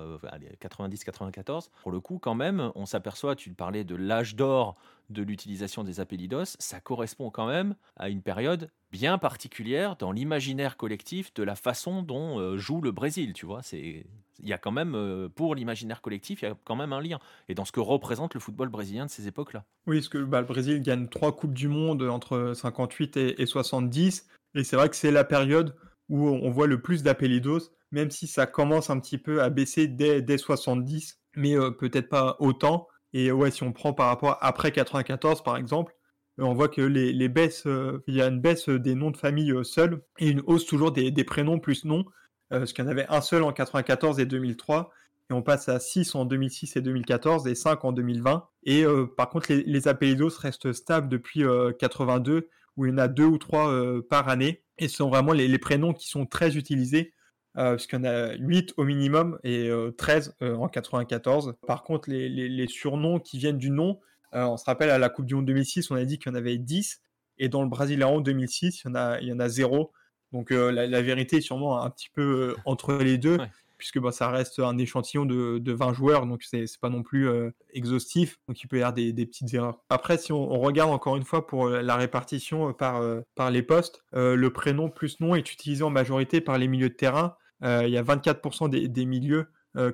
90-94. Pour le coup, quand même, on s'aperçoit, tu parlais de l'âge d'or de l'utilisation des appellidos, ça correspond quand même à une période bien particulière dans l'imaginaire collectif de la façon dont euh, joue le Brésil, tu vois. C'est il y a quand même euh, pour l'imaginaire collectif, il y a quand même un lien et dans ce que représente le football brésilien de ces époques-là. Oui, parce que bah, le Brésil gagne trois coupes du monde entre 58 et, 70 et c'est vrai que c'est la période où on voit le plus d'appellidos, même si ça commence un petit peu à baisser dès, dès 70, mais euh, peut-être pas autant. Et si on prend par rapport après 94 par exemple, on voit que les, baisses, euh, il y a une baisse des noms de famille euh, seuls et une hausse toujours des, prénoms plus noms, euh, parce qu'il y en avait un seul en 94 et 2003, et on passe à 6 en 2006 et 2014 et 5 en 2020. Et par contre, les, les restent stables depuis 82, où il y en a deux ou trois par année. Et ce sont vraiment les, prénoms qui sont très utilisés, parce qu'il y en a 8 au minimum et 13 en 94. Par contre, les, surnoms qui viennent du nom, on se rappelle à la Coupe du Monde 2006, on a dit qu'il y en avait 10, et dans le Brésilien 2006, il y en a, il y en a 0. Donc la, vérité est sûrement un petit peu entre les deux puisque bah, ça reste un échantillon de, 20 joueurs, donc c'est pas non plus euh, exhaustif, donc il peut y avoir des, petites erreurs. Après, si on, regarde encore une fois pour euh, la répartition euh, par, par les postes, le prénom plus nom est utilisé en majorité par les milieux de terrain. Il y a 24% des, milieux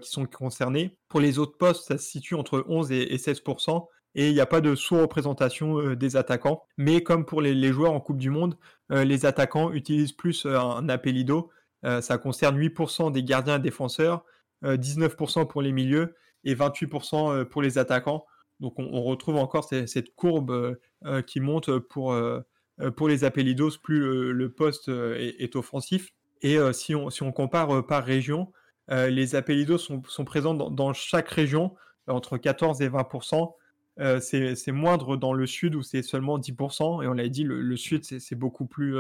qui sont concernés. Pour les autres postes, ça se situe entre 11 et, 16%. Et il n'y a pas de sous-représentation des attaquants. Mais comme pour les, joueurs en Coupe du Monde, les attaquants utilisent plus un appelido, euh, ça concerne 8% des gardiens et défenseurs, 19% euh, pour les milieux et 28% euh, pour les attaquants. Donc on, retrouve encore cette, courbe qui monte pour, pour les appellidos, plus le, poste est, offensif. Et si, on, si on compare par région, les appellidos sont, présents dans, chaque région, entre 14 et 20%. c'est moindre dans le sud où c'est seulement 10%. Et on l'a dit, le, sud, c'est beaucoup plus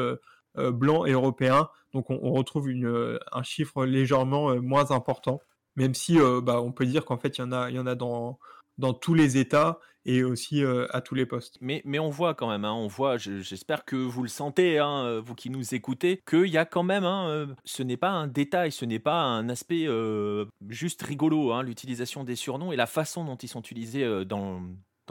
euh, blanc et européen. Donc on, retrouve euh, un chiffre légèrement euh, moins important, même si bah, on peut dire qu'en fait il y en a, il y en a dans, dans tous les États et aussi à tous les postes. Mais, on voit quand même, hein, on voit, j'espère que vous le sentez, hein, vous qui nous écoutez, qu'il y a quand même, hein, ce n'est pas un détail, ce n'est pas un aspect juste rigolo, l'utilisation des surnoms et la façon dont ils sont utilisés dans,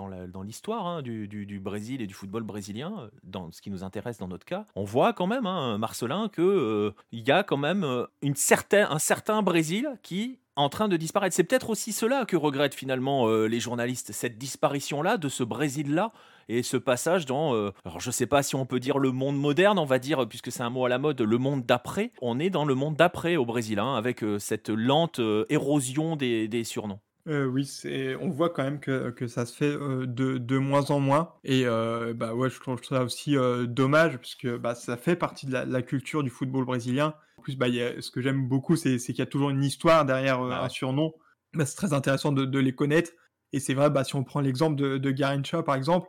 dans l'histoire hein, du, Brésil et du football brésilien, euh, dans ce qui nous intéresse dans notre cas, on voit quand même, hein, Marcelin, qu'il euh, y a quand même euh, un certain Brésil qui en train de disparaître. C'est peut-être aussi cela que regrettent finalement les journalistes, cette disparition-là de ce Brésil-là et ce passage dans, alors je sais pas si on peut dire le monde moderne, on va dire, puisque c'est un mot à la mode, le monde d'après. On est dans le monde d'après au Brésil, hein, avec cette lente érosion des surnoms. Euh, oui, c'est on voit quand même que que ça se fait, euh, de de moins en moins et euh, bah, ouais, je trouve ça aussi, dommage puisque, bah, ça fait partie de la culture du football brésilien. En plus, bah, ce que j'aime beaucoup, c'est qu'il y a toujours une histoire derrière, un surnom. Bah, c'est très intéressant de les connaître et c'est vrai, bah, si on prend l'exemple de de Garrincha, par exemple,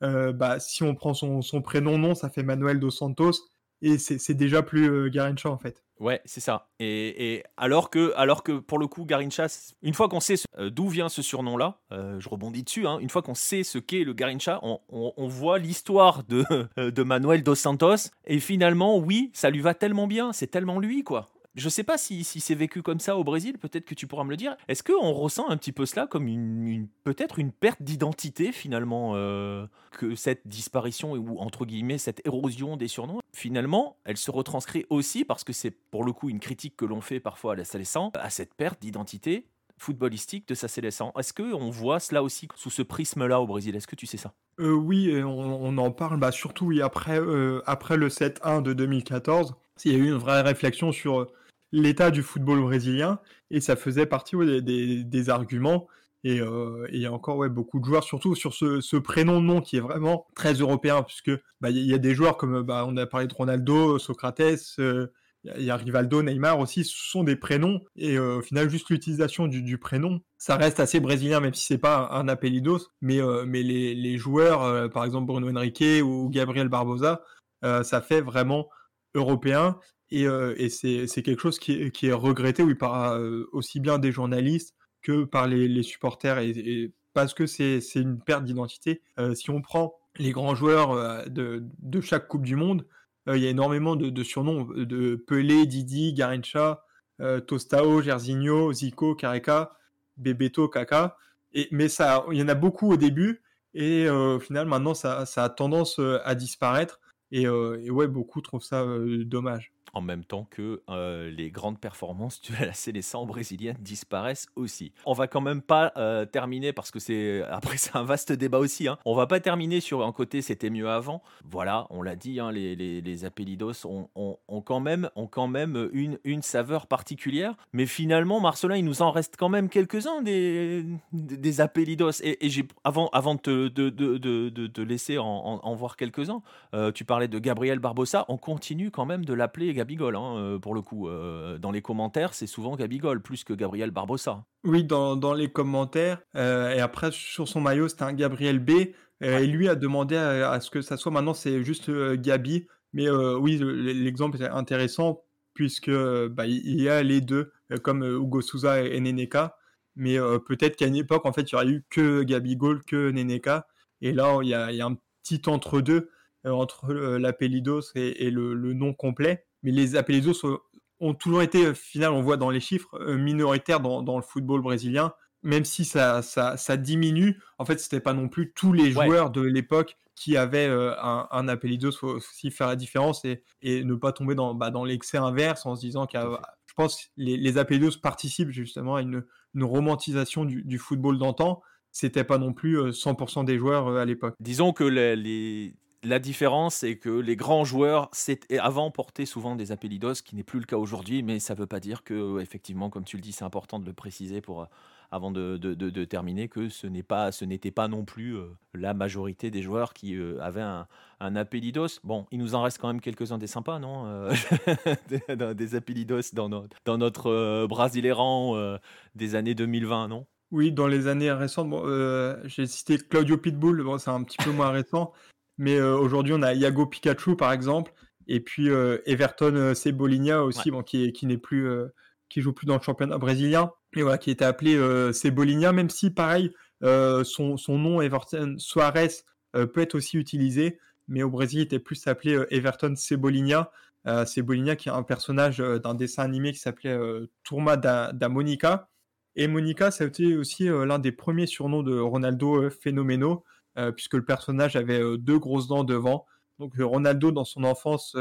bah, si on prend son son prénom nom, ça fait Manuel dos Santos et c'est déjà plus, euh, Garrincha, en fait. Ouais, c'est ça. Et, alors, que, alors que pour le coup, Garincha, une fois qu'on sait euh, d'où vient ce surnom-là, euh, je rebondis dessus, hein, une fois qu'on sait ce qu'est le Garincha, on, voit l'histoire de, de Manuel dos Santos. Et finalement, oui, ça lui va tellement bien, c'est tellement lui, quoi. Je sais pas si, c'est vécu comme ça au Brésil, peut-être que tu pourras me le dire. Est-ce qu'on ressent un petit peu cela comme une, peut-être une perte d'identité finalement euh, que cette disparition ou entre guillemets cette érosion des surnoms finalement elle se retranscrit aussi parce que c'est pour le coup une critique que l'on fait parfois à la à cette perte d'identité footballistique de sa Salessan. Est-ce qu'on voit cela aussi sous ce prisme-là au Brésil? Est-ce que tu sais ça? Euh, Oui, on, en parle bah, surtout après, euh, après le 7-1 de 2014. Il y a eu une vraie réflexion sur l'état du football brésilien et ça faisait partie des, arguments. Et euh, il y a encore ouais, beaucoup de joueurs, surtout sur ce, prénom de nom qui est vraiment très européen, puisque bah, il y, a des joueurs comme bah, on a parlé de Ronaldo, Socrates, euh, il y a Rivaldo, Neymar aussi, ce sont des prénoms. Et euh, au final, juste l'utilisation du, prénom, ça reste assez brésilien, même si c'est pas un, appelidos. Mais, mais les, joueurs, par exemple Bruno Henrique ou Gabriel Barbosa, ça fait vraiment européen. Et, c'est quelque chose qui est, regretté, oui, par aussi bien des journalistes que par les, supporters, et, parce que c'est une perte d'identité. si on prend les grands joueurs de, chaque Coupe du Monde, il y a énormément de, surnoms, de Pelé, Didi, Garincha, Tostao, Gersinho, Zico, Careca, Bebeto, Kaka. Mais ça, il y en a beaucoup au début, et au final, maintenant, ça, a tendance à disparaître. Et, et, ouais, beaucoup trouvent ça dommage en même temps que euh, les grandes performances de la sélection brésilienne disparaissent aussi. On va quand même pas euh, terminer parce que c'est après c'est un vaste débat aussi. Hein. On va pas terminer sur un côté c'était mieux avant. Voilà, on l'a dit, hein, les, les, les appellidos ont, ont, quand même ont quand même une, une saveur particulière. Mais finalement, Marcelin, il nous en reste quand même quelques-uns des, des. Et, j'ai avant avant de te, de, de, de, laisser en, voir quelques-uns, euh, tu parlais de Gabriel Barbosa. On continue quand même de l'appeler Gabigol, hein, euh, pour le coup. Euh, dans les commentaires, c'est souvent Gabigol, plus que Gabriel Barbosa. Oui, dans, dans les commentaires. Euh, et après, sur son maillot, c'était un Gabriel B. Et lui a demandé à, ce que ça soit maintenant, c'est juste Gabi. Mais oui, l'exemple est intéressant puisque bah, il y a les deux, comme Hugo Souza et Neneka. Mais peut-être qu'à une époque, en fait, il n'y aurait eu que Gabigol, que Neneka. Et là, il y a, un petit entre-deux entre l'Apellidos et, le, nom complet. Mais les Apellidos ont toujours été, au final, on voit dans les chiffres, minoritaires dans, le football brésilien. Même si ça, ça, diminue, en fait, c'était pas non plus tous les joueurs de l'époque qui avaient un, un Apellidos. Il faut aussi faire la différence et, ne pas tomber dans, bah, dans l'excès inverse en se disant que je pense que les, les participent justement à une, romantisation du, football d'antan. C'était pas non plus 100% des joueurs à l'époque. Disons que les, la différence, c'est que les grands joueurs avant portaient souvent des appellidos, ce qui n'est plus le cas aujourd'hui, mais ça ne veut pas dire que, effectivement, comme tu le dis, c'est important de le préciser pour, euh, avant de, terminer, que ce n'est pas, n'était pas non plus euh, la majorité des joueurs qui euh, avaient un, un appellidos. Bon, il nous en reste quand même quelques-uns des sympas, non des, appellidos dans, notre, dans notre des années 2020, non? Oui, dans les années récentes, j'ai cité Claudio Pitbull, bon, c'est un petit peu moins récent, mais euh, aujourd'hui, on a Iago Pikachu, par exemple, et puis euh, Everton euh, Cebolinha aussi, bon, qui, qui n'est plus, qui joue plus dans le championnat brésilien, et voilà, qui était appelé Cebolinha, même si, pareil, son, son, nom, Everton Suarez, peut être aussi utilisé, mais au Brésil, il était plus appelé Everton Cebolinha. Cebolinha, qui est un personnage d'un dessin animé qui s'appelait Tourma da, da, Monica. Et Monica, ça a été aussi l'un des premiers surnoms de Ronaldo Phénoménal. Euh, puisque le personnage avait euh, deux grosses dents devant. Donc euh, Ronaldo, dans son enfance,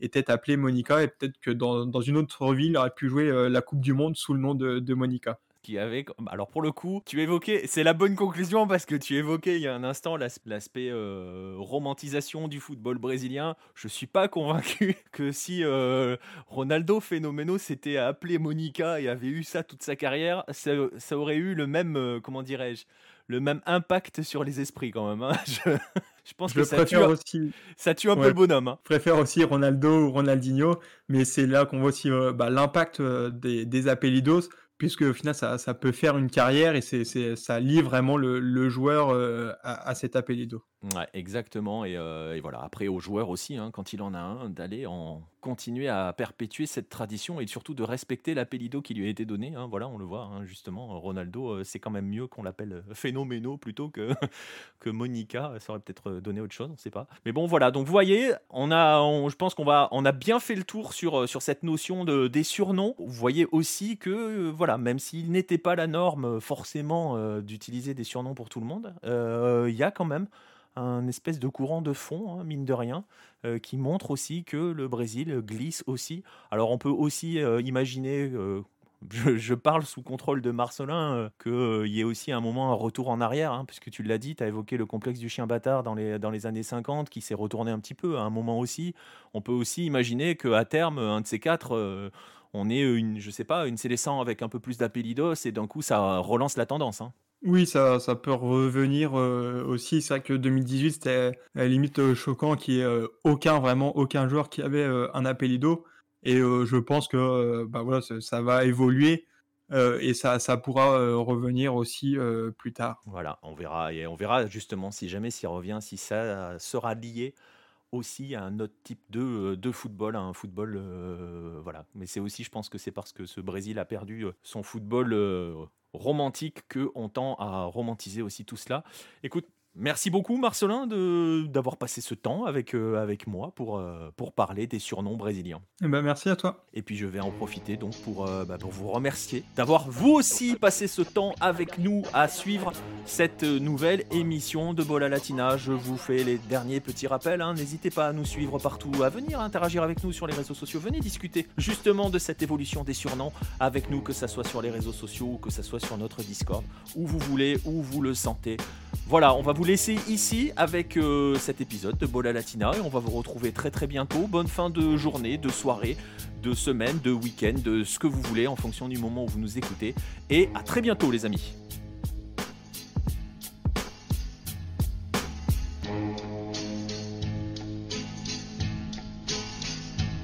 était appelé Monica, et peut-être que dans, dans, une autre ville, il aurait pu jouer la Coupe du Monde sous le nom de, Monica qui avait. Alors pour le coup, tu évoquais, c'est la bonne conclusion parce que tu évoquais il y a un instant l'aspect romantisation du football brésilien. Je suis pas convaincu que si Ronaldo Phénoméno s'était appelé Monica et avait eu ça toute sa carrière, ça aurait eu le même, comment dirais-je, le même impact sur les esprits quand même. Hein. Je, pense que ça tue, aussi... ça tue un peu le bonhomme. Hein. Je préfère aussi Ronaldo ou Ronaldinho, mais c'est là qu'on voit aussi euh, bah, l'impact euh, des, des appellidos puisque au final ça, ça, peut faire une carrière et c'est, ça lie vraiment le, le joueur euh, à, à, cet appellido. Exactement. Et, et, voilà, après aux joueurs aussi, hein, quand il en a un, d'aller en continuer à perpétuer cette tradition et surtout de respecter l'appellido qui lui a été donné. Hein. Voilà, on le voit hein, justement. Ronaldo, euh, c'est quand même mieux qu'on l'appelle euh, Phénoméno plutôt que, que Monica. Ça aurait peut-être euh, donné autre chose, on ne sait pas. Mais bon, voilà. Donc vous voyez, on a, je pense qu'on va, on a bien fait le tour sur, sur cette notion de, des surnoms. Vous voyez aussi que, voilà, même s'il n'était pas la norme forcément d'utiliser des surnoms pour tout le monde, il y a quand même un espèce de courant de fond, hein, mine de rien, euh, qui montre aussi que le Brésil glisse aussi. Alors on peut aussi euh, imaginer, euh, je, parle sous contrôle de Marcelin, qu'il y ait aussi un moment un retour en arrière, hein, puisque tu l'as dit, tu as évoqué le complexe du chien bâtard dans les, dans les années 50, qui s'est retourné un petit peu à un moment aussi. On peut aussi imaginer qu'à terme, un de ces quatre on est une, je sais pas, une Célestin avec un peu plus d'appellidos et d'un coup ça relance la tendance. Hein. Oui, ça, peut revenir euh, aussi. C'est vrai que 2018, c'était à la limite euh, choquant qu'il n'y ait euh, aucun, vraiment aucun joueur qui avait un appellido. Et je pense que bah voilà, ça, va évoluer et ça, ça pourra revenir aussi plus tard. Voilà, on verra. Et on verra justement si jamais s'il revient, si ça sera lié aussi à un autre type de, de football, à un football. voilà. Mais c'est aussi, je pense que c'est parce que ce Brésil a perdu son football romantique qu'on tend à romantiser aussi tout cela. Écoute, Merci beaucoup Marcelin d'avoir passé ce temps avec, euh, avec moi pour, euh, pour parler des surnoms brésiliens. Eh ben, merci à toi. Et puis je vais en profiter donc pour, euh, bah, pour vous remercier d'avoir vous aussi passé ce temps avec nous à suivre cette nouvelle émission de Bola Latina. Je vous fais les derniers petits rappels. Hein. N'hésitez pas à nous suivre partout, à venir interagir avec nous sur les réseaux sociaux. Venez discuter justement de cette évolution des surnoms avec nous, que ce soit sur les réseaux sociaux ou que ce soit sur notre Discord, où vous voulez, où vous le sentez. Voilà, on va vous laisser ici avec euh, cet épisode de Bola Latina et on va vous retrouver très très bientôt. Bonne fin de journée, de soirée, de semaine, de week-end, de ce que vous voulez en fonction du moment où vous nous écoutez. Et à très bientôt les amis.